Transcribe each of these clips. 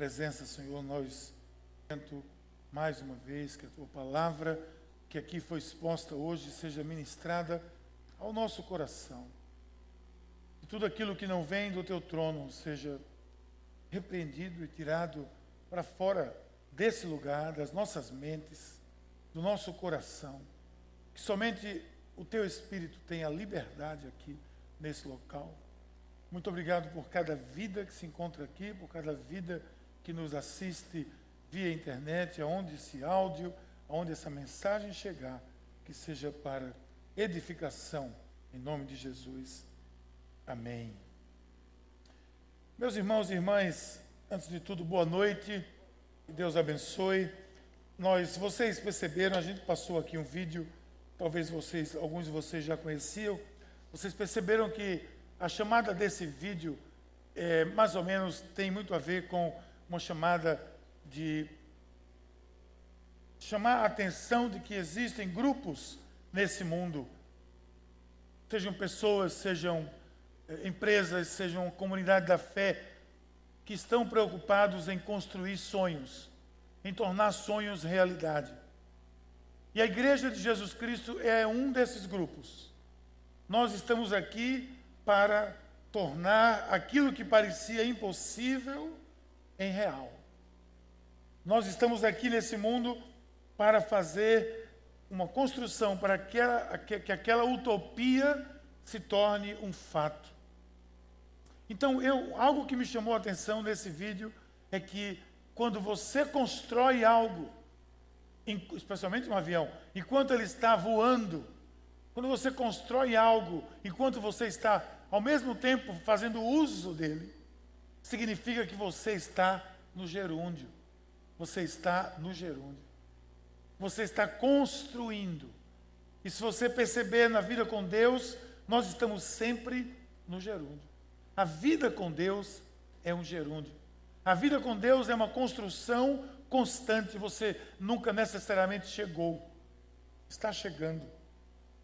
presença, Senhor, nós mais uma vez que a tua palavra que aqui foi exposta hoje seja ministrada ao nosso coração. E tudo aquilo que não vem do teu trono seja repreendido e tirado para fora desse lugar, das nossas mentes, do nosso coração. Que somente o teu Espírito tenha liberdade aqui nesse local. Muito obrigado por cada vida que se encontra aqui, por cada vida que nos assiste via internet, aonde esse áudio, aonde essa mensagem chegar, que seja para edificação, em nome de Jesus. Amém. Meus irmãos e irmãs, antes de tudo, boa noite, que Deus abençoe. Nós, vocês perceberam, a gente passou aqui um vídeo, talvez vocês, alguns de vocês já conheciam, vocês perceberam que a chamada desse vídeo é, mais ou menos tem muito a ver com uma chamada de chamar a atenção de que existem grupos nesse mundo, sejam pessoas, sejam eh, empresas, sejam comunidade da fé, que estão preocupados em construir sonhos, em tornar sonhos realidade. E a Igreja de Jesus Cristo é um desses grupos. Nós estamos aqui para tornar aquilo que parecia impossível em real. Nós estamos aqui nesse mundo para fazer uma construção para que, que aquela utopia se torne um fato. Então, eu, algo que me chamou a atenção nesse vídeo é que quando você constrói algo, especialmente um avião, enquanto ele está voando, quando você constrói algo, enquanto você está ao mesmo tempo fazendo uso dele, significa que você está no gerúndio. Você está no gerúndio. Você está construindo. E se você perceber na vida com Deus, nós estamos sempre no gerúndio. A vida com Deus é um gerúndio. A vida com Deus é uma construção constante. Você nunca necessariamente chegou. Está chegando.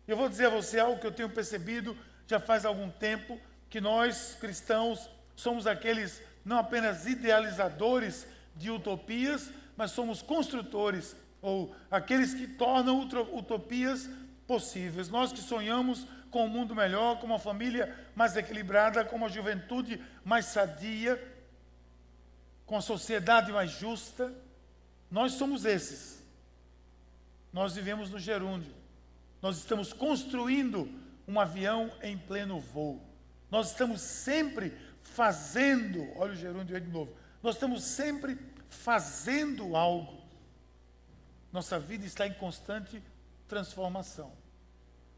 Eu vou dizer a você algo que eu tenho percebido já faz algum tempo: que nós cristãos somos aqueles não apenas idealizadores de utopias, mas somos construtores, ou aqueles que tornam utopias possíveis. Nós que sonhamos com um mundo melhor, com uma família mais equilibrada, com uma juventude mais sadia, com a sociedade mais justa, nós somos esses. Nós vivemos no gerúndio. Nós estamos construindo um avião em pleno voo. Nós estamos sempre fazendo, olha o gerúndio aí de novo. Nós estamos sempre fazendo algo. Nossa vida está em constante transformação.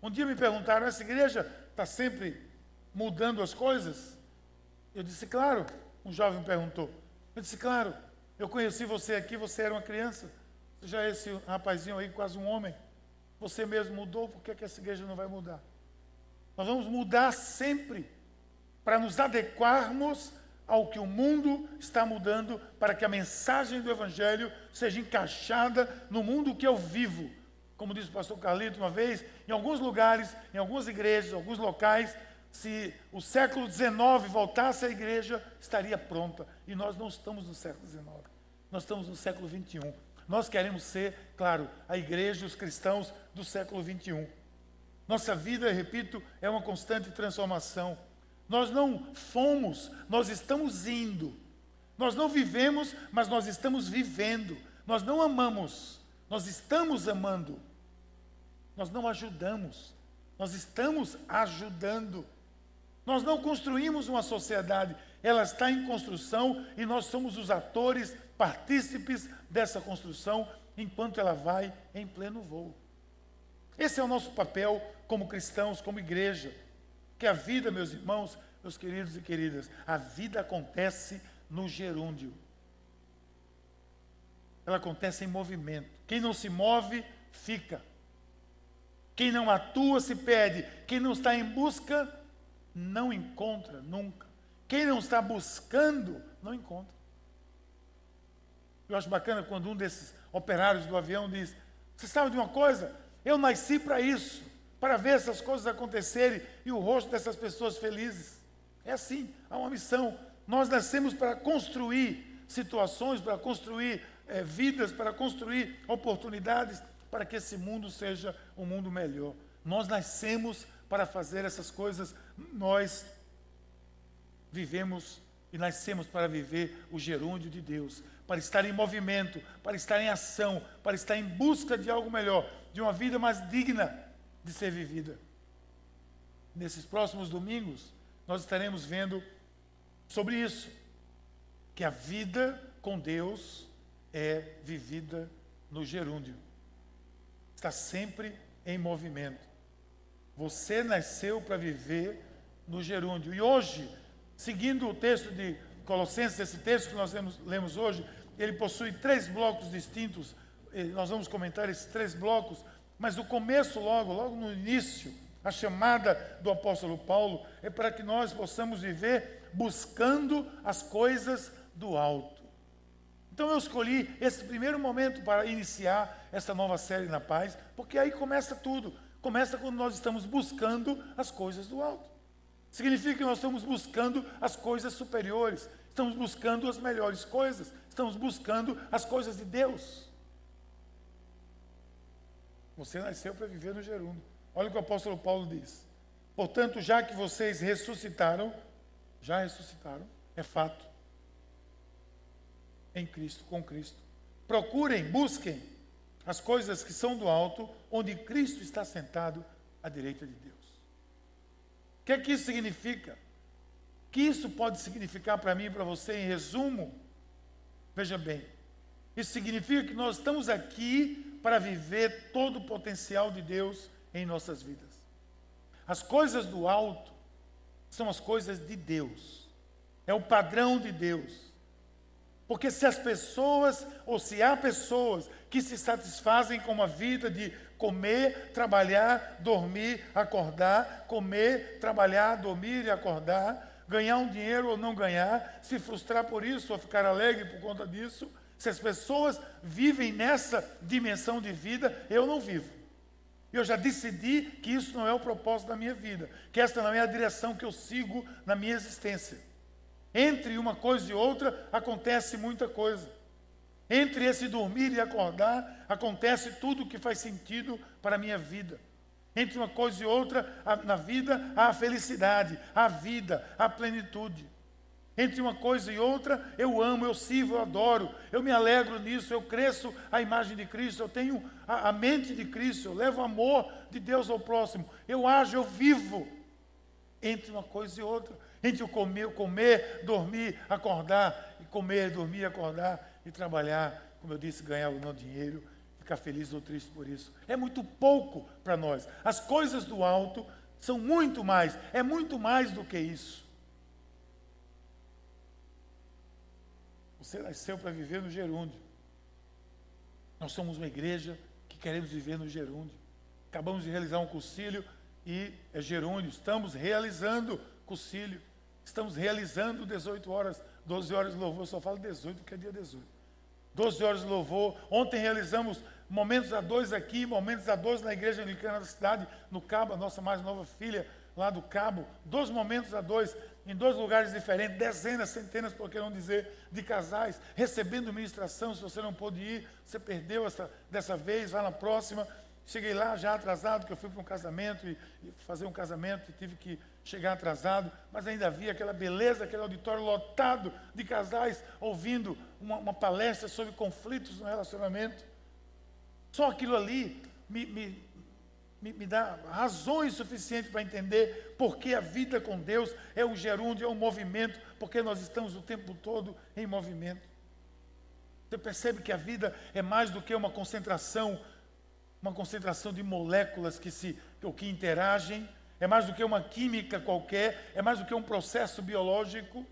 Um dia me perguntaram: essa igreja está sempre mudando as coisas? Eu disse: claro. Um jovem perguntou. Eu disse: claro. Eu conheci você aqui, você era uma criança. Já é esse rapazinho aí, quase um homem. Você mesmo mudou, por que, que essa igreja não vai mudar? Nós vamos mudar sempre para nos adequarmos ao que o mundo está mudando para que a mensagem do Evangelho seja encaixada no mundo que eu vivo. Como disse o pastor Carlito uma vez, em alguns lugares, em algumas igrejas, em alguns locais, se o século XIX voltasse à igreja, estaria pronta. E nós não estamos no século XIX, nós estamos no século XXI. Nós queremos ser, claro, a igreja, os cristãos do século XXI. Nossa vida, repito, é uma constante transformação. Nós não fomos, nós estamos indo. Nós não vivemos, mas nós estamos vivendo. Nós não amamos, nós estamos amando. Nós não ajudamos, nós estamos ajudando. Nós não construímos uma sociedade, ela está em construção e nós somos os atores, partícipes dessa construção, enquanto ela vai em pleno voo. Esse é o nosso papel como cristãos, como igreja. Que a vida, meus irmãos, meus queridos e queridas, a vida acontece no gerúndio. Ela acontece em movimento. Quem não se move, fica. Quem não atua, se perde. Quem não está em busca, não encontra nunca. Quem não está buscando, não encontra. Eu acho bacana quando um desses operários do avião diz: Você sabe de uma coisa? Eu nasci para isso para ver essas coisas acontecerem e o rosto dessas pessoas felizes. É assim, há uma missão. Nós nascemos para construir, situações, para construir é, vidas, para construir oportunidades, para que esse mundo seja um mundo melhor. Nós nascemos para fazer essas coisas, nós vivemos e nascemos para viver o gerúndio de Deus, para estar em movimento, para estar em ação, para estar em busca de algo melhor, de uma vida mais digna de ser vivida. Nesses próximos domingos, nós estaremos vendo sobre isso, que a vida com Deus é vivida no gerúndio. Está sempre em movimento. Você nasceu para viver no gerúndio. E hoje, seguindo o texto de Colossenses, esse texto que nós lemos, lemos hoje, ele possui três blocos distintos. Nós vamos comentar esses três blocos, mas o começo, logo, logo no início, a chamada do apóstolo Paulo é para que nós possamos viver buscando as coisas do alto. Então eu escolhi esse primeiro momento para iniciar essa nova série na paz, porque aí começa tudo. Começa quando nós estamos buscando as coisas do alto. Significa que nós estamos buscando as coisas superiores, estamos buscando as melhores coisas, estamos buscando as coisas de Deus. Você nasceu para viver no gerúndio. Olha o que o apóstolo Paulo diz. Portanto, já que vocês ressuscitaram, já ressuscitaram, é fato, em Cristo, com Cristo. Procurem, busquem as coisas que são do alto, onde Cristo está sentado à direita de Deus. O que é que isso significa? O que isso pode significar para mim e para você em resumo? Veja bem, isso significa que nós estamos aqui para viver todo o potencial de Deus em nossas vidas. As coisas do alto são as coisas de Deus, é o padrão de Deus. Porque se as pessoas, ou se há pessoas que se satisfazem com uma vida de comer, trabalhar, dormir, acordar, comer, trabalhar, dormir e acordar, ganhar um dinheiro ou não ganhar, se frustrar por isso ou ficar alegre por conta disso, se as pessoas vivem nessa dimensão de vida, eu não vivo. Eu já decidi que isso não é o propósito da minha vida, que esta não é a direção que eu sigo na minha existência. Entre uma coisa e outra acontece muita coisa. Entre esse dormir e acordar acontece tudo o que faz sentido para a minha vida. Entre uma coisa e outra, na vida há a felicidade, a vida, a plenitude. Entre uma coisa e outra, eu amo, eu sirvo, eu adoro, eu me alegro nisso, eu cresço a imagem de Cristo, eu tenho a, a mente de Cristo, eu levo o amor de Deus ao próximo, eu ajo, eu vivo. Entre uma coisa e outra, entre o comer, comer, dormir, acordar, e comer, dormir, acordar e trabalhar, como eu disse, ganhar o não dinheiro, ficar feliz ou triste por isso. É muito pouco para nós. As coisas do alto são muito mais, é muito mais do que isso. Você nasceu para viver no gerúndio. Nós somos uma igreja que queremos viver no gerúndio. Acabamos de realizar um concílio e é gerúndio. Estamos realizando concílio. Estamos realizando 18 horas, 12 horas de louvor. Eu só falo 18 porque é dia 18. 12 horas de louvor. Ontem realizamos momentos a dois aqui, momentos a dois na igreja anglicana da cidade, no Cabo, a nossa mais nova filha lá do Cabo. Dois momentos a dois, em dois lugares diferentes, dezenas, centenas, por que não dizer, de casais, recebendo ministração. Se você não pôde ir, você perdeu essa, dessa vez, vai na próxima. Cheguei lá já atrasado, que eu fui para um casamento e, e fazer um casamento e tive que chegar atrasado, mas ainda havia aquela beleza, aquele auditório lotado de casais ouvindo uma, uma palestra sobre conflitos no relacionamento. Só aquilo ali me, me, me, me dá razões suficientes para entender porque a vida com Deus é um gerúndio, é um movimento, porque nós estamos o tempo todo em movimento. Você percebe que a vida é mais do que uma concentração, uma concentração de moléculas que se ou que interagem, é mais do que uma química qualquer, é mais do que um processo biológico.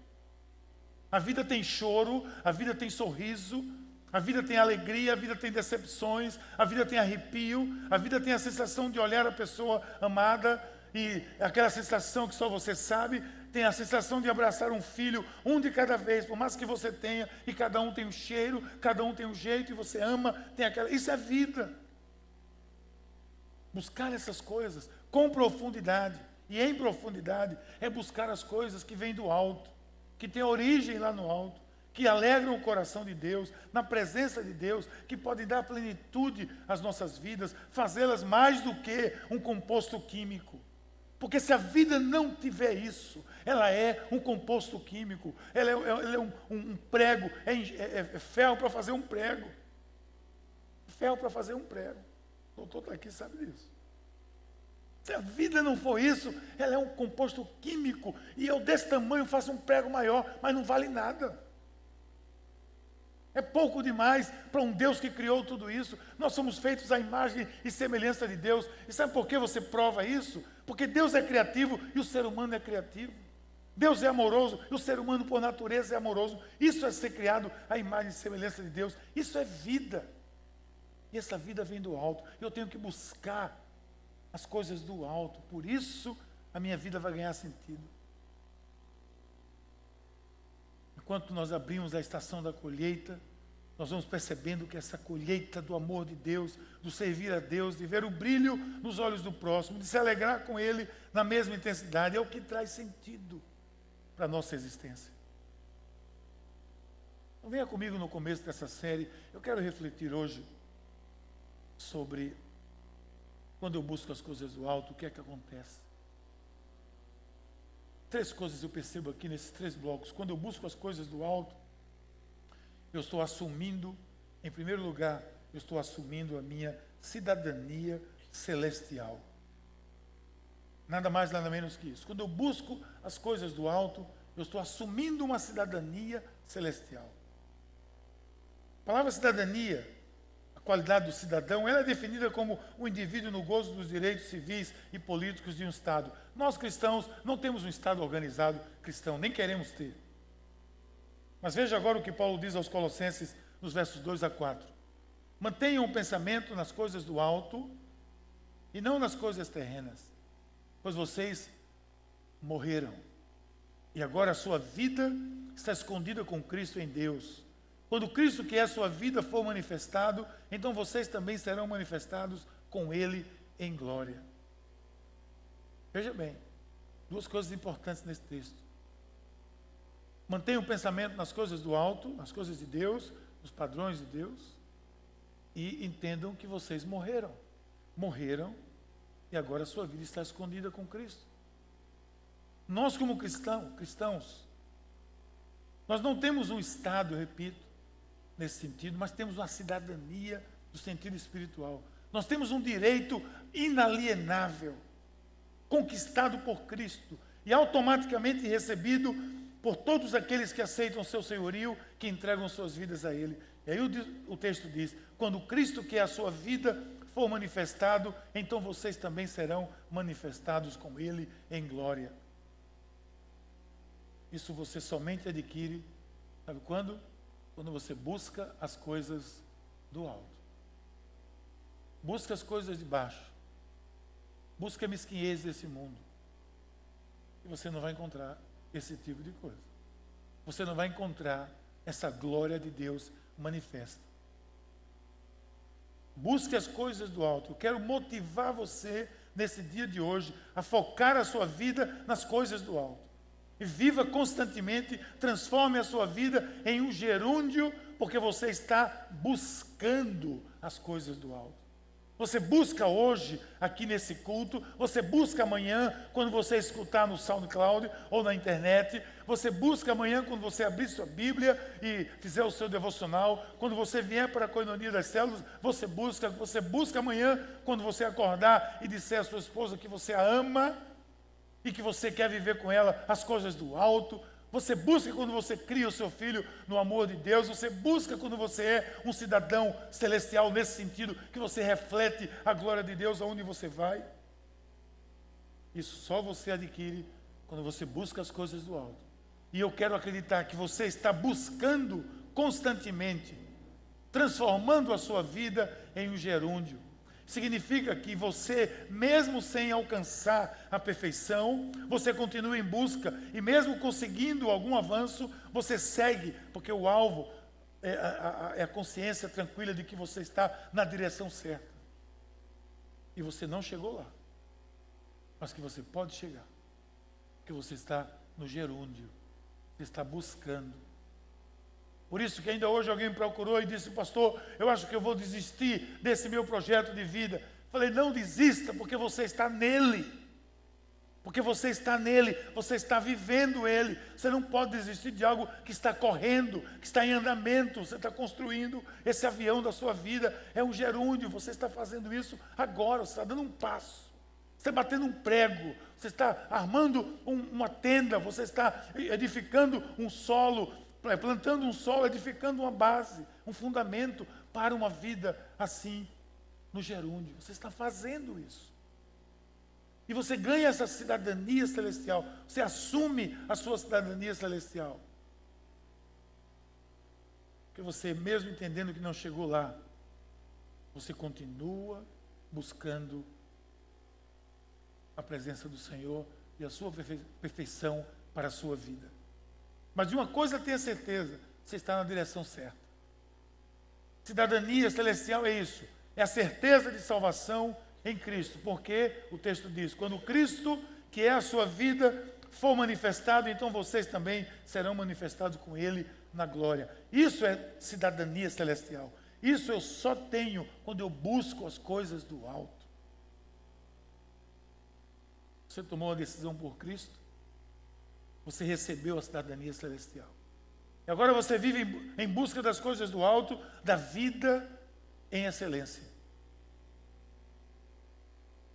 A vida tem choro, a vida tem sorriso, a vida tem alegria, a vida tem decepções, a vida tem arrepio, a vida tem a sensação de olhar a pessoa amada e aquela sensação que só você sabe, tem a sensação de abraçar um filho, um de cada vez, por mais que você tenha, e cada um tem um cheiro, cada um tem um jeito, e você ama, tem aquela. Isso é vida. Buscar essas coisas com profundidade. E em profundidade é buscar as coisas que vêm do alto, que tem origem lá no alto, que alegram o coração de Deus, na presença de Deus, que podem dar plenitude às nossas vidas, fazê-las mais do que um composto químico. Porque se a vida não tiver isso, ela é um composto químico, ela é, ela é um, um, prego, é, é, é ferro para fazer um prego. Ferro para fazer um prego. O doutor está aqui sabe disso. Se a vida não for isso, ela é um composto químico. E eu desse tamanho faço um prego maior, mas não vale nada. É pouco demais para um Deus que criou tudo isso. Nós somos feitos à imagem e semelhança de Deus. E sabe por que você prova isso? Porque Deus é criativo e o ser humano é criativo. Deus é amoroso e o ser humano, por natureza, é amoroso. Isso é ser criado à imagem e semelhança de Deus. Isso é vida. E essa vida vem do alto. Eu tenho que buscar as coisas do alto. Por isso a minha vida vai ganhar sentido. Enquanto nós abrimos a estação da colheita, nós vamos percebendo que essa colheita do amor de Deus, do servir a Deus, de ver o brilho nos olhos do próximo, de se alegrar com Ele na mesma intensidade, é o que traz sentido para a nossa existência. Então, venha comigo no começo dessa série. Eu quero refletir hoje sobre quando eu busco as coisas do alto, o que é que acontece? Três coisas eu percebo aqui nesses três blocos. Quando eu busco as coisas do alto, eu estou assumindo, em primeiro lugar, eu estou assumindo a minha cidadania celestial. Nada mais, nada menos que isso. Quando eu busco as coisas do alto, eu estou assumindo uma cidadania celestial. A palavra cidadania qualidade do cidadão, ela é definida como o indivíduo no gozo dos direitos civis e políticos de um Estado. Nós cristãos não temos um Estado organizado cristão, nem queremos ter. Mas veja agora o que Paulo diz aos Colossenses nos versos 2 a 4. Mantenham o pensamento nas coisas do alto e não nas coisas terrenas, pois vocês morreram. E agora a sua vida está escondida com Cristo em Deus. Quando Cristo, que é a sua vida, for manifestado, então vocês também serão manifestados com Ele em glória. Veja bem, duas coisas importantes nesse texto. Mantenham o pensamento nas coisas do alto, nas coisas de Deus, nos padrões de Deus, e entendam que vocês morreram. Morreram e agora a sua vida está escondida com Cristo. Nós, como cristão, cristãos, nós não temos um estado, eu repito, nesse sentido, mas temos uma cidadania do sentido espiritual. Nós temos um direito inalienável, conquistado por Cristo e automaticamente recebido por todos aqueles que aceitam seu senhorio, que entregam suas vidas a Ele. E aí o, o texto diz: quando Cristo, que é a sua vida, for manifestado, então vocês também serão manifestados com Ele em glória. Isso você somente adquire, sabe quando? Quando você busca as coisas do alto. Busca as coisas de baixo. Busca a mesquinhez desse mundo. E você não vai encontrar esse tipo de coisa. Você não vai encontrar essa glória de Deus manifesta. Busque as coisas do alto. Eu quero motivar você nesse dia de hoje a focar a sua vida nas coisas do alto. E viva constantemente, transforme a sua vida em um gerúndio, porque você está buscando as coisas do alto. Você busca hoje, aqui nesse culto, você busca amanhã, quando você escutar no SoundCloud ou na internet, você busca amanhã, quando você abrir sua Bíblia e fizer o seu devocional, quando você vier para a coinonia das células, você busca, você busca amanhã, quando você acordar e disser à sua esposa que você a ama, e que você quer viver com ela as coisas do alto. Você busca quando você cria o seu filho no amor de Deus. Você busca quando você é um cidadão celestial nesse sentido, que você reflete a glória de Deus aonde você vai. Isso só você adquire quando você busca as coisas do alto. E eu quero acreditar que você está buscando constantemente, transformando a sua vida em um gerúndio Significa que você, mesmo sem alcançar a perfeição, você continua em busca e, mesmo conseguindo algum avanço, você segue, porque o alvo é a, é a consciência tranquila de que você está na direção certa. E você não chegou lá, mas que você pode chegar, que você está no gerúndio, está buscando. Por isso que ainda hoje alguém me procurou e disse, pastor, eu acho que eu vou desistir desse meu projeto de vida. Falei, não desista, porque você está nele. Porque você está nele, você está vivendo ele. Você não pode desistir de algo que está correndo, que está em andamento. Você está construindo esse avião da sua vida. É um gerúndio, você está fazendo isso agora, você está dando um passo. Você está batendo um prego, você está armando um, uma tenda, você está edificando um solo, plantando um solo, edificando uma base, um fundamento para uma vida assim no gerúndio. Você está fazendo isso. E você ganha essa cidadania celestial. Você assume a sua cidadania celestial. Porque você, mesmo entendendo que não chegou lá, você continua buscando a presença do Senhor e a sua perfeição para a sua vida. Mas de uma coisa tenha certeza, você está na direção certa. Cidadania celestial é isso, é a certeza de salvação em Cristo, porque o texto diz: quando Cristo, que é a sua vida, for manifestado, então vocês também serão manifestados com Ele na glória. Isso é cidadania celestial. Isso eu só tenho quando eu busco as coisas do alto. Você tomou uma decisão por Cristo, você recebeu a cidadania celestial. E agora você vive em busca das coisas do alto, da vida em excelência.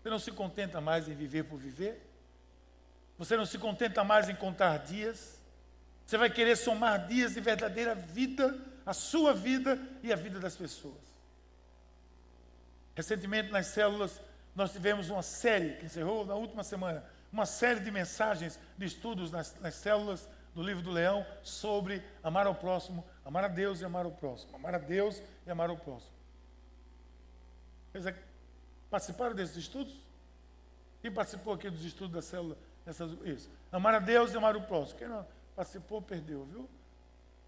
Você não se contenta mais em viver por viver? Você não se contenta mais em contar dias? Você vai querer somar dias de verdadeira vida, a sua vida e a vida das pessoas. Recentemente nas células nós tivemos uma série que encerrou na última semana, uma série de mensagens de estudos nas, nas células do livro do Leão sobre amar ao próximo, amar a Deus e amar ao próximo, amar a Deus e amar ao próximo. Participaram desses estudos? Quem participou aqui dos estudos da célula? Essas, isso. Amar a Deus e amar o próximo. Quem não participou, perdeu, viu?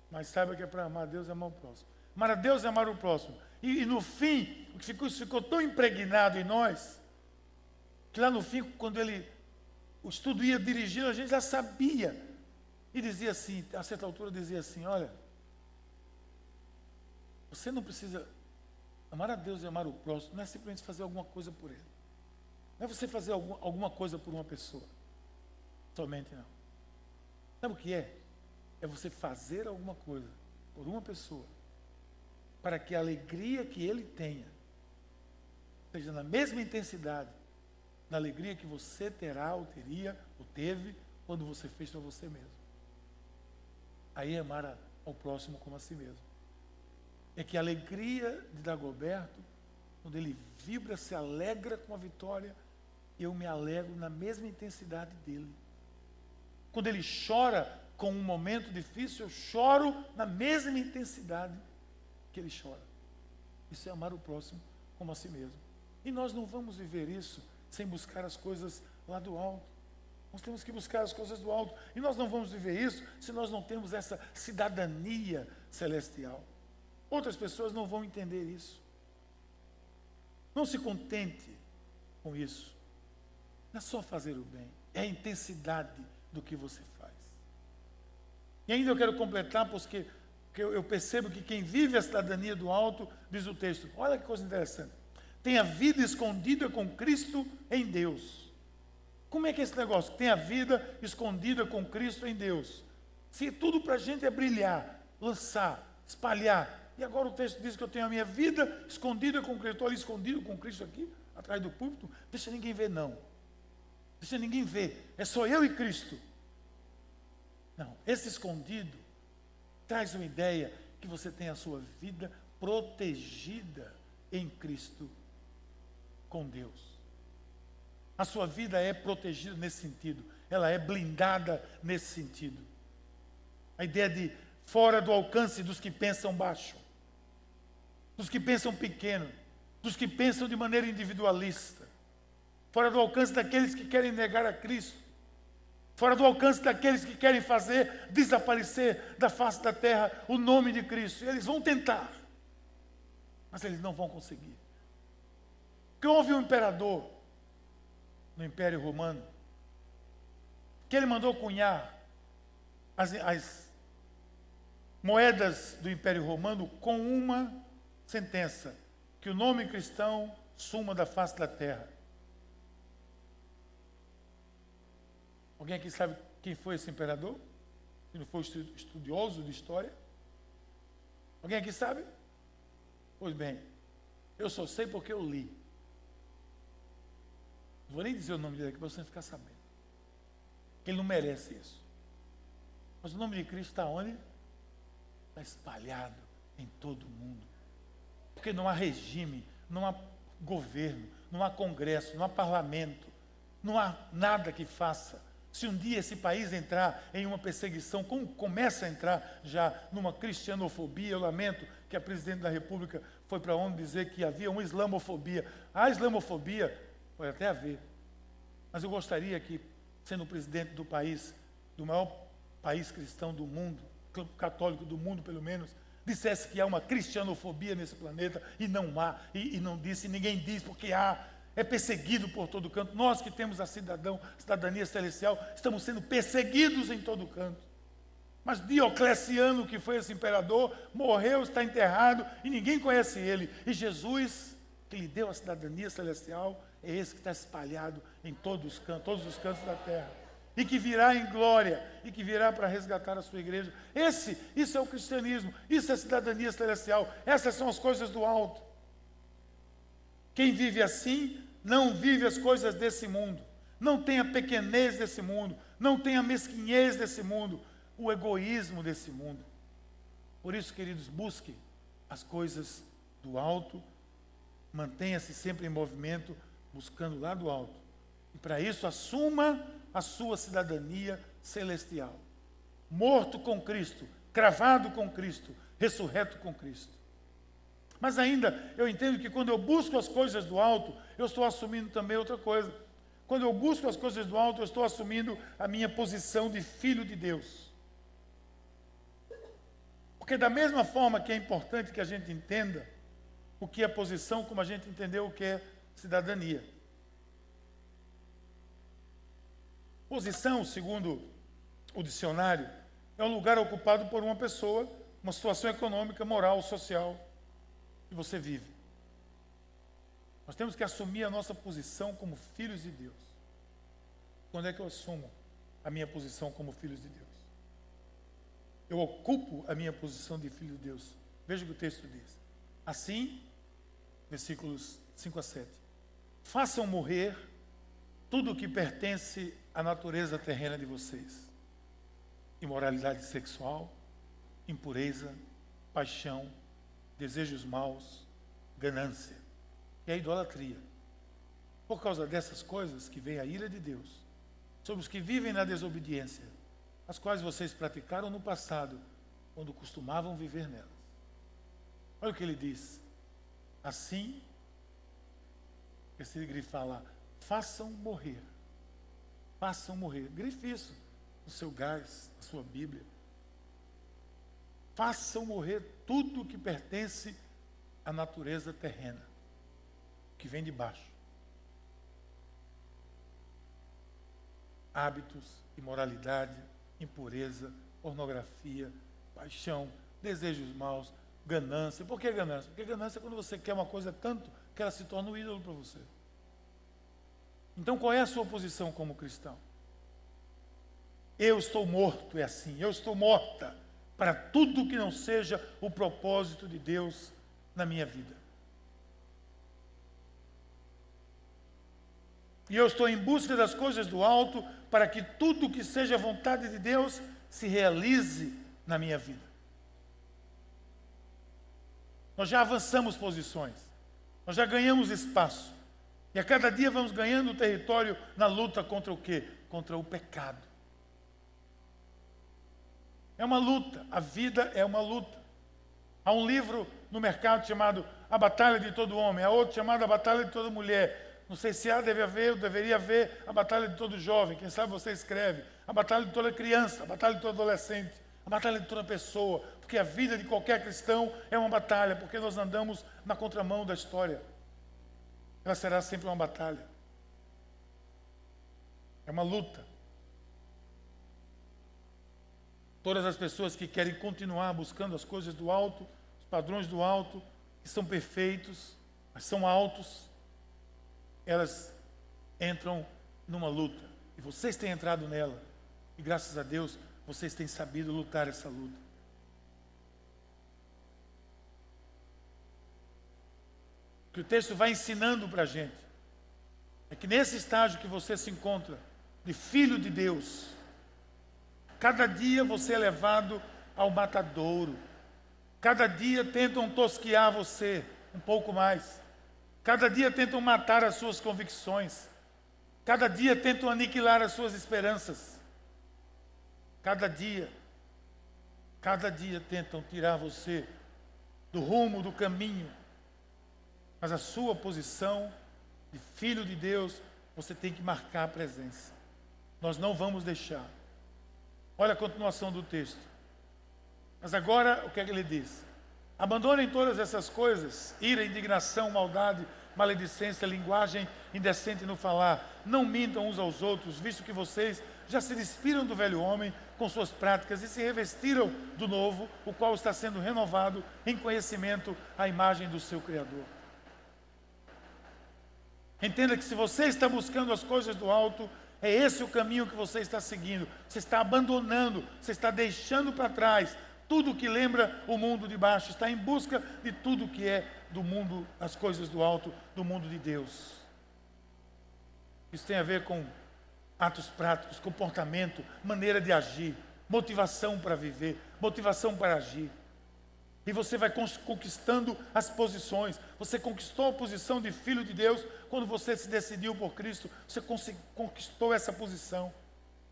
Mas saiba que é para amar a Deus e amar o próximo. Amar a Deus e amar o próximo. E, e no fim, o que ficou, ficou tão impregnado em nós, que lá no fim, quando ele, o estudo ia dirigindo, a gente já sabia. E dizia assim, a certa altura dizia assim, olha, você não precisa Amar a Deus e amar o próximo não é simplesmente fazer alguma coisa por ele. Não é você fazer algum, alguma coisa por uma pessoa. Somente não. Sabe o que é? É você fazer alguma coisa por uma pessoa para que a alegria que ele tenha seja na mesma intensidade da alegria que você terá ou teria ou teve quando você fez para você mesmo. Aí é amar ao próximo como a si mesmo é que a alegria de Dagoberto, quando ele vibra, se alegra com a vitória, eu me alegro na mesma intensidade dele. Quando ele chora com um momento difícil, eu choro na mesma intensidade que ele chora. Isso é amar o próximo como a si mesmo. E nós não vamos viver isso sem buscar as coisas lá do alto. Nós temos que buscar as coisas do alto. E nós não vamos viver isso se nós não temos essa cidadania celestial. Outras pessoas não vão entender isso. Não se contente com isso. Não é só fazer o bem, é a intensidade do que você faz. E ainda eu quero completar, porque, porque eu percebo que quem vive a cidadania do alto, diz o texto, olha que coisa interessante, tem a vida escondida com Cristo em Deus. Como é que é esse negócio? Tem a vida escondida com Cristo em Deus. Se tudo para a gente é brilhar, lançar, espalhar, e agora o texto diz que eu tenho a minha vida escondida com Cristo. Estou ali escondido com Cristo aqui, atrás do púlpito. Deixa ninguém ver, não. Deixa ninguém ver. É só eu e Cristo. Não, esse escondido traz uma ideia que você tem a sua vida protegida em Cristo com Deus. A sua vida é protegida nesse sentido, ela é blindada nesse sentido. A ideia de fora do alcance dos que pensam baixo dos que pensam pequeno, dos que pensam de maneira individualista, fora do alcance daqueles que querem negar a Cristo, fora do alcance daqueles que querem fazer desaparecer da face da terra o nome de Cristo. Eles vão tentar, mas eles não vão conseguir. Porque houve um imperador no Império Romano que ele mandou cunhar as, as moedas do Império Romano com uma sentença: que o nome cristão suma da face da terra. Alguém aqui sabe quem foi esse imperador? Que não foi estudioso de história? Alguém aqui sabe? Pois bem, eu só sei porque eu li. Não vou nem dizer o nome dele aqui para você ficar sabendo. Ele não merece isso. Mas o nome de Cristo está onde? Está espalhado em todo o mundo. Porque não há regime, não há governo, não há congresso, não há parlamento, não há nada que faça. Se um dia esse país entrar em uma perseguição, como começa a entrar já numa cristianofobia, eu lamento que a presidente da República foi para onde dizer que havia uma islamofobia. A islamofobia pode até haver, mas eu gostaria que, sendo presidente do país, do maior país cristão do mundo, católico do mundo pelo menos, dissesse que há uma cristianofobia nesse planeta e não há, e, e não disse, ninguém diz porque há, é perseguido por todo canto. Nós que temos a cidadão, cidadania celestial, estamos sendo perseguidos em todo canto. Mas Diocleciano, que foi esse imperador, morreu, está enterrado e ninguém conhece ele. E Jesus, que lhe deu a cidadania celestial, é esse que está espalhado em todos os cantos, todos os cantos da terra e que virá em glória e que virá para resgatar a sua igreja. Esse, isso é o cristianismo, isso é a cidadania celestial. Essas são as coisas do alto. Quem vive assim não vive as coisas desse mundo, não tem a pequenez desse mundo, não tem a mesquinhez desse mundo, o egoísmo desse mundo. Por isso, queridos, busque as coisas do alto, mantenha-se sempre em movimento, buscando lá do alto. E para isso, assuma a sua cidadania celestial. Morto com Cristo, cravado com Cristo, ressurreto com Cristo. Mas ainda, eu entendo que quando eu busco as coisas do alto, eu estou assumindo também outra coisa. Quando eu busco as coisas do alto, eu estou assumindo a minha posição de filho de Deus. Porque, da mesma forma que é importante que a gente entenda o que é posição, como a gente entendeu o que é cidadania. Posição, segundo o dicionário, é um lugar ocupado por uma pessoa, uma situação econômica, moral, social que você vive. Nós temos que assumir a nossa posição como filhos de Deus. Quando é que eu assumo a minha posição como filhos de Deus? Eu ocupo a minha posição de filho de Deus. Veja o que o texto diz. Assim, versículos 5 a 7. Façam morrer tudo o que pertence à natureza terrena de vocês: imoralidade sexual, impureza, paixão, desejos maus, ganância e a idolatria. Por causa dessas coisas que vem a ira de Deus sobre os que vivem na desobediência, as quais vocês praticaram no passado, quando costumavam viver nelas. Olha o que ele diz. Assim, esse grifar lá, façam morrer. Façam morrer. Grife isso no seu gás, na sua Bíblia. Façam morrer tudo que pertence à natureza terrena, que vem de baixo. Hábitos, imoralidade, impureza, pornografia, paixão, desejos maus, ganância. Por que ganância? Porque ganância é quando você quer uma coisa tanto que ela se torna um ídolo para você. Então, qual é a sua posição como cristão? Eu estou morto, é assim. Eu estou morta para tudo que não seja o propósito de Deus na minha vida. E eu estou em busca das coisas do alto para que tudo que seja vontade de Deus se realize na minha vida. Nós já avançamos posições, nós já ganhamos espaço. E a cada dia vamos ganhando território na luta contra o quê? Contra o pecado. É uma luta, a vida é uma luta. Há um livro no mercado chamado A Batalha de Todo Homem, há outro chamado A Batalha de Toda Mulher. Não sei se há, deve haver, ou deveria haver a Batalha de Todo Jovem, quem sabe você escreve. A Batalha de Toda Criança, a Batalha de Todo Adolescente, a Batalha de Toda Pessoa, porque a vida de qualquer cristão é uma batalha, porque nós andamos na contramão da história ela será sempre uma batalha. É uma luta. Todas as pessoas que querem continuar buscando as coisas do alto, os padrões do alto, que são perfeitos, mas são altos, elas entram numa luta. E vocês têm entrado nela. E graças a Deus, vocês têm sabido lutar essa luta. Que o texto vai ensinando para a gente é que nesse estágio que você se encontra, de filho de Deus, cada dia você é levado ao matadouro. Cada dia tentam tosquear você um pouco mais. Cada dia tentam matar as suas convicções. Cada dia tentam aniquilar as suas esperanças. Cada dia, cada dia tentam tirar você do rumo, do caminho. Mas a sua posição de filho de Deus, você tem que marcar a presença. Nós não vamos deixar. Olha a continuação do texto. Mas agora, o que é que ele diz? Abandonem todas essas coisas: ira, indignação, maldade, maledicência, linguagem indecente no falar. Não mintam uns aos outros, visto que vocês já se despiram do velho homem com suas práticas e se revestiram do novo, o qual está sendo renovado em conhecimento à imagem do seu Criador. Entenda que se você está buscando as coisas do alto, é esse o caminho que você está seguindo. Você está abandonando, você está deixando para trás tudo que lembra o mundo de baixo, está em busca de tudo que é do mundo, as coisas do alto, do mundo de Deus. Isso tem a ver com atos práticos, comportamento, maneira de agir, motivação para viver, motivação para agir. E você vai conquistando as posições. Você conquistou a posição de filho de Deus quando você se decidiu por Cristo. Você conquistou essa posição.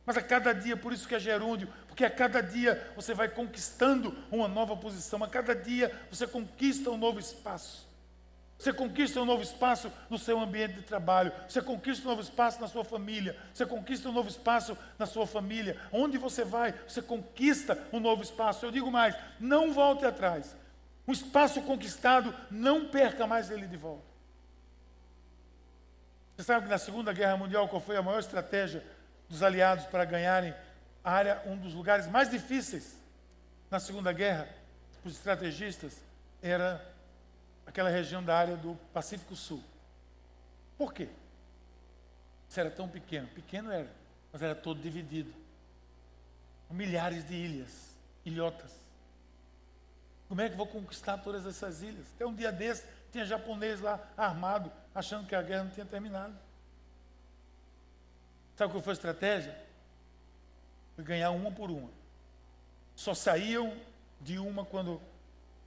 Mas a cada dia, por isso que é gerúndio, porque a cada dia você vai conquistando uma nova posição, a cada dia você conquista um novo espaço. Você conquista um novo espaço no seu ambiente de trabalho, você conquista um novo espaço na sua família, você conquista um novo espaço na sua família. Onde você vai, você conquista um novo espaço. Eu digo mais, não volte atrás. Um espaço conquistado, não perca mais ele de volta. Você sabe que na Segunda Guerra Mundial, qual foi a maior estratégia dos aliados para ganharem a área, um dos lugares mais difíceis na Segunda Guerra, os estrategistas, era aquela região da área do Pacífico Sul. Por quê? Isso era tão pequeno. Pequeno era, mas era todo dividido. Milhares de ilhas, ilhotas. Como é que vou conquistar todas essas ilhas? Até um dia desse, tinha japonês lá armado, achando que a guerra não tinha terminado. Sabe qual foi a estratégia? Foi ganhar uma por uma. Só saíam de uma quando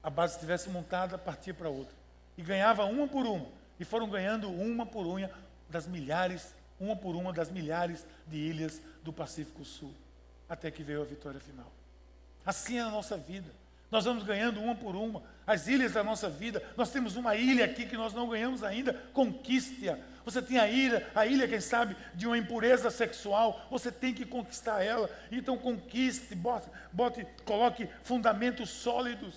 a base estivesse montada, partia para outra. E ganhava uma por uma. E foram ganhando uma por uma das milhares, uma por uma das milhares de ilhas do Pacífico Sul. Até que veio a vitória final. Assim é a nossa vida. Nós vamos ganhando uma por uma. As ilhas da nossa vida. Nós temos uma ilha aqui que nós não ganhamos ainda. Conquiste-a. Você tem a ilha, a ilha, quem sabe, de uma impureza sexual. Você tem que conquistar ela. Então conquiste, bote, bote coloque fundamentos sólidos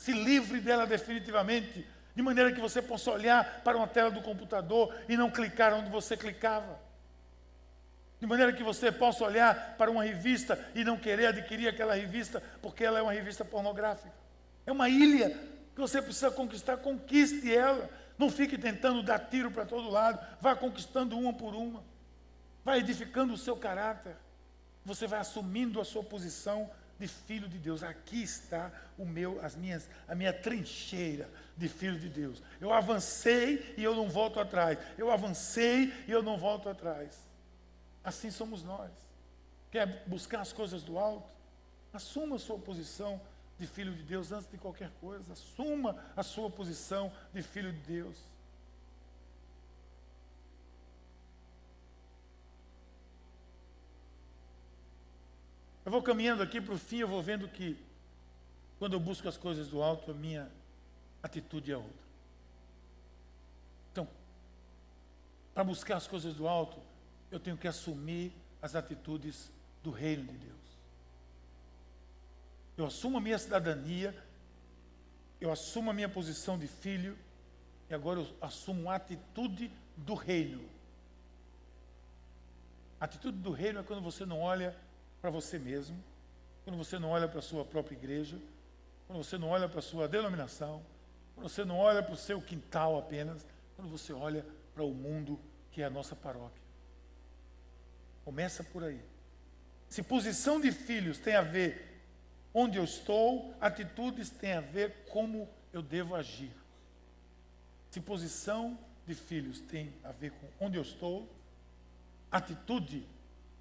se livre dela definitivamente, de maneira que você possa olhar para uma tela do computador e não clicar onde você clicava. De maneira que você possa olhar para uma revista e não querer adquirir aquela revista porque ela é uma revista pornográfica. É uma ilha que você precisa conquistar, conquiste ela. Não fique tentando dar tiro para todo lado, vá conquistando uma por uma. Vai edificando o seu caráter. Você vai assumindo a sua posição de filho de Deus. Aqui está o meu, as minhas, a minha trincheira de filho de Deus. Eu avancei e eu não volto atrás. Eu avancei e eu não volto atrás. Assim somos nós. Quer buscar as coisas do alto? Assuma a sua posição de filho de Deus antes de qualquer coisa. Assuma a sua posição de filho de Deus. Eu vou caminhando aqui para o fim, eu vou vendo que quando eu busco as coisas do alto, a minha atitude é outra. Então, para buscar as coisas do alto, eu tenho que assumir as atitudes do reino de Deus. Eu assumo a minha cidadania, eu assumo a minha posição de filho, e agora eu assumo a atitude do reino. A atitude do reino é quando você não olha para você mesmo, quando você não olha para a sua própria igreja, quando você não olha para a sua denominação, quando você não olha para o seu quintal apenas, quando você olha para o mundo que é a nossa paróquia. Começa por aí. Se posição de filhos tem a ver onde eu estou, atitudes tem a ver como eu devo agir. Se posição de filhos tem a ver com onde eu estou, atitude,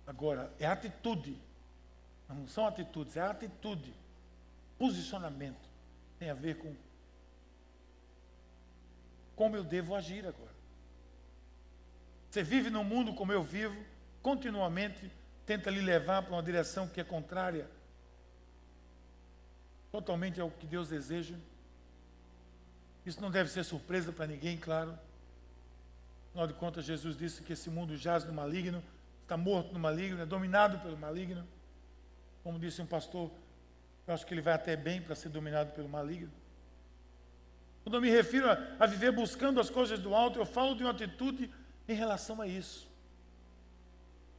agora, é atitude. Não são atitudes, é atitude. Posicionamento tem a ver com como eu devo agir agora. Você vive no mundo como eu vivo, continuamente tenta lhe levar para uma direção que é contrária totalmente ao que Deus deseja. Isso não deve ser surpresa para ninguém, claro. Afinal de contas, Jesus disse que esse mundo jaz no maligno, está morto no maligno, é dominado pelo maligno. Como disse um pastor, eu acho que ele vai até bem para ser dominado pelo maligno. Quando eu me refiro a, a viver buscando as coisas do alto, eu falo de uma atitude em relação a isso.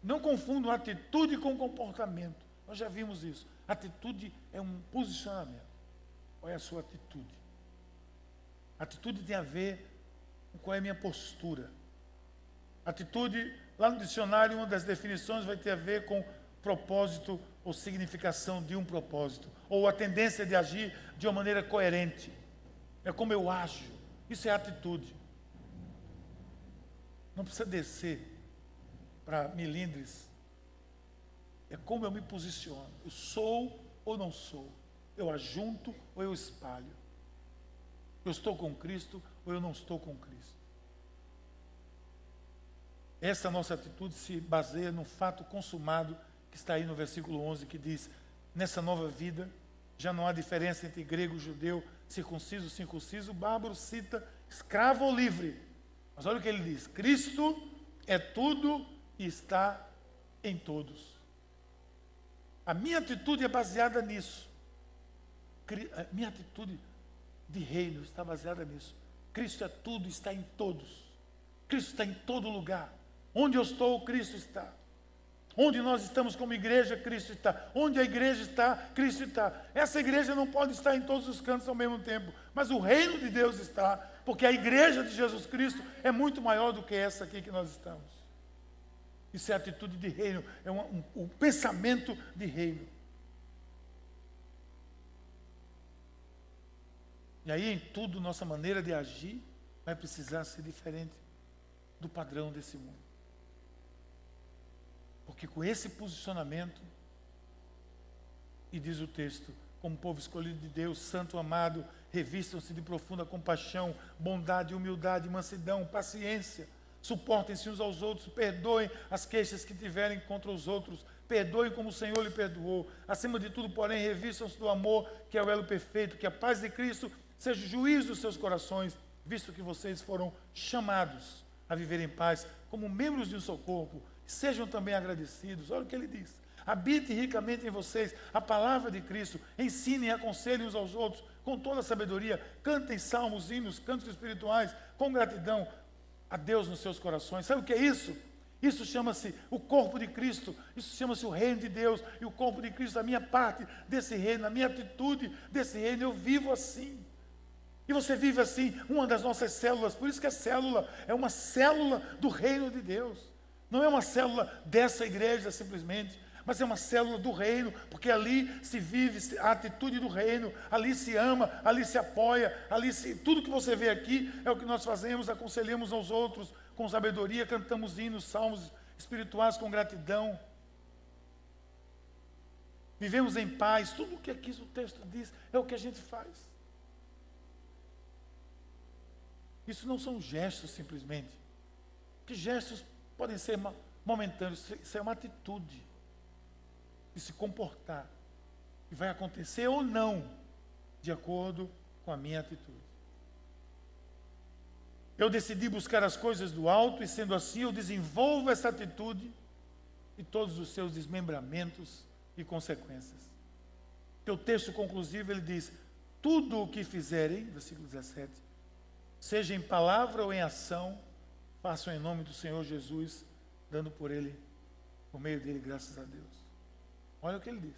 Não confundo atitude com comportamento. Nós já vimos isso. Atitude é um posicionamento. Qual é a sua atitude? Atitude tem a ver com qual é a minha postura. Atitude, lá no dicionário, uma das definições vai ter a ver com propósito ou significação de um propósito, ou a tendência de agir de uma maneira coerente. É como eu ajo. Isso é atitude. Não precisa descer para milindres. É como eu me posiciono. Eu sou ou não sou. Eu ajunto ou eu espalho. Eu estou com Cristo ou eu não estou com Cristo. Essa nossa atitude se baseia no fato consumado que está aí no versículo 11, que diz: Nessa nova vida, já não há diferença entre grego, judeu, circunciso, circunciso, bárbaro, cita, escravo ou livre. Mas olha o que ele diz: Cristo é tudo e está em todos. A minha atitude é baseada nisso. A minha atitude de reino está baseada nisso. Cristo é tudo, está em todos. Cristo está em todo lugar. Onde eu estou, Cristo está. Onde nós estamos como igreja, Cristo está. Onde a igreja está, Cristo está. Essa igreja não pode estar em todos os cantos ao mesmo tempo, mas o reino de Deus está, porque a igreja de Jesus Cristo é muito maior do que essa aqui que nós estamos. Isso é atitude de reino, é um, um, um pensamento de reino. E aí, em tudo, nossa maneira de agir vai precisar ser diferente do padrão desse mundo. Porque com esse posicionamento, e diz o texto, como povo escolhido de Deus, santo amado, revistam-se de profunda compaixão, bondade, humildade, mansidão, paciência. Suportem-se uns aos outros, perdoem as queixas que tiverem contra os outros, perdoem como o Senhor lhe perdoou. Acima de tudo, porém, revistam-se do amor, que é o elo perfeito, que a paz de Cristo seja o juízo dos seus corações, visto que vocês foram chamados a viver em paz como membros de um só corpo Sejam também agradecidos. Olha o que ele diz. Habite ricamente em vocês a palavra de Cristo. Ensinem e aconselhem uns aos outros com toda a sabedoria. Cantem salmos, hinos, cantos espirituais com gratidão a Deus nos seus corações. Sabe o que é isso? Isso chama-se o corpo de Cristo, isso chama-se o reino de Deus e o corpo de Cristo, a minha parte desse reino, a minha atitude desse reino, eu vivo assim. E você vive assim, uma das nossas células, por isso que a célula é uma célula do reino de Deus. Não é uma célula dessa igreja simplesmente, mas é uma célula do reino, porque ali se vive a atitude do reino, ali se ama, ali se apoia, ali se, tudo que você vê aqui é o que nós fazemos, aconselhamos aos outros com sabedoria, cantamos hinos, salmos espirituais com gratidão. Vivemos em paz, tudo o que aqui o texto diz é o que a gente faz. Isso não são gestos simplesmente. Que gestos podem ser momentâneos, isso é uma atitude de se comportar. E vai acontecer ou não, de acordo com a minha atitude. Eu decidi buscar as coisas do alto, e sendo assim, eu desenvolvo essa atitude e todos os seus desmembramentos e consequências. o texto conclusivo ele diz: Tudo o que fizerem, versículo 17, seja em palavra ou em ação, Façam em nome do Senhor Jesus, dando por Ele, por meio dele, graças a Deus. Olha o que ele diz.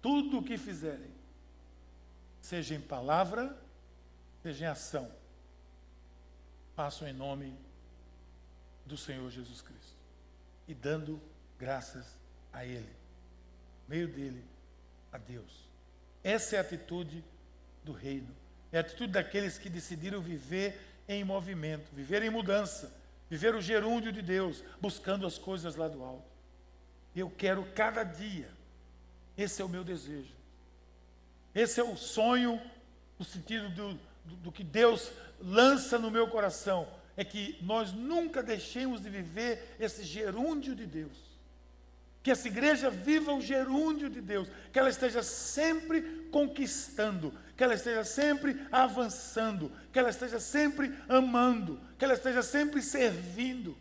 tudo o que fizerem, seja em palavra, seja em ação, façam em nome do Senhor Jesus Cristo e dando graças a Ele, meio dele, a Deus. Essa é a atitude do reino. É a atitude daqueles que decidiram viver em movimento, viver em mudança, viver o gerúndio de Deus, buscando as coisas lá do alto. Eu quero cada dia, esse é o meu desejo. Esse é o sonho, no sentido do, do, do que Deus lança no meu coração, é que nós nunca deixemos de viver esse gerúndio de Deus. Que essa igreja viva o gerúndio de Deus, que ela esteja sempre conquistando, que ela esteja sempre avançando, que ela esteja sempre amando, que ela esteja sempre servindo,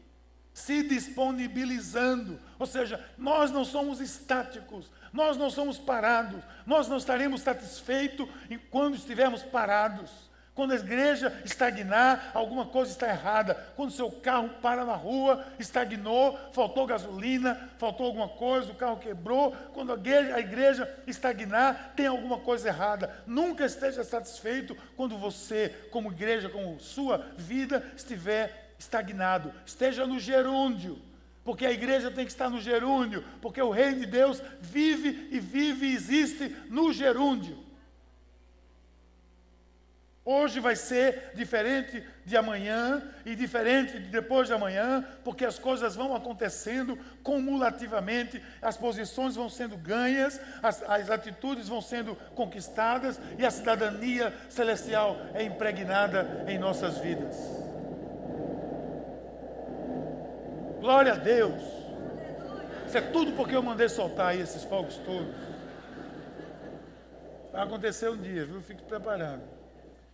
se disponibilizando. Ou seja, nós não somos estáticos, nós não somos parados, nós não estaremos satisfeitos quando estivermos parados. Quando a igreja estagnar, alguma coisa está errada. Quando seu carro para na rua, estagnou, faltou gasolina, faltou alguma coisa, o carro quebrou. Quando a igreja, a igreja estagnar, tem alguma coisa errada. Nunca esteja satisfeito quando você, como igreja, como sua vida, estiver estagnado. Esteja no gerúndio porque a igreja tem que estar no gerúndio, porque o reino de Deus vive e vive e existe no gerúndio. Hoje vai ser diferente de amanhã e diferente de depois de amanhã, porque as coisas vão acontecendo cumulativamente, as posições vão sendo ganhas, as, as atitudes vão sendo conquistadas e a cidadania celestial é impregnada em nossas vidas. Glória a Deus! Isso é tudo porque eu mandei soltar aí esses fogos todos. Vai acontecer um dia, viu? Fique preparado.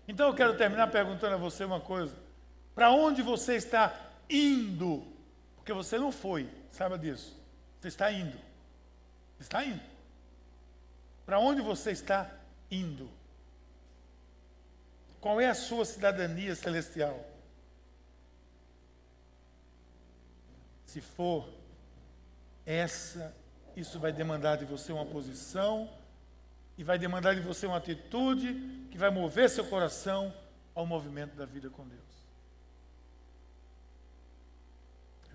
Então eu quero terminar perguntando a você uma coisa: para onde você está indo? Porque você não foi, saiba disso. Você está indo. Você está indo. Para onde você está indo? Qual é a sua cidadania celestial? Se for essa, isso vai demandar de você uma posição e vai demandar de você uma atitude que vai mover seu coração ao movimento da vida com Deus.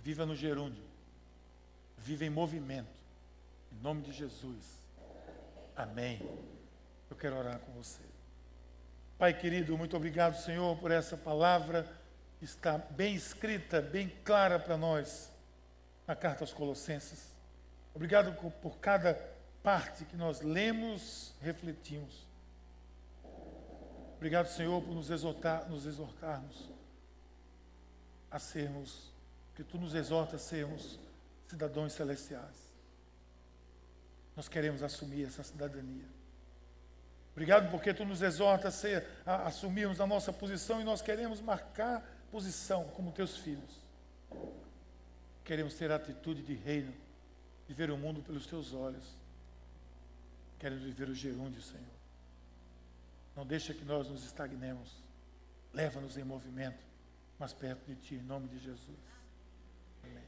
Viva no gerúndio. Viva em movimento. Em nome de Jesus. Amém. Eu quero orar com você. Pai querido, muito obrigado, Senhor, por essa palavra que está bem escrita, bem clara para nós na carta aos Colossenses. Obrigado por, por cada parte que nós lemos, refletimos. Obrigado, Senhor, por nos, exortar, nos exortarmos a sermos, que Tu nos exorta a sermos cidadãos celestiais. Nós queremos assumir essa cidadania. Obrigado porque Tu nos exorta a, ser, a assumirmos a nossa posição e nós queremos marcar posição como Teus filhos. Queremos ter a atitude de reino, de ver o mundo pelos Teus olhos Quero viver o gerúndio, Senhor. Não deixa que nós nos estagnemos. Leva-nos em movimento, mais perto de Ti, em nome de Jesus. Amém.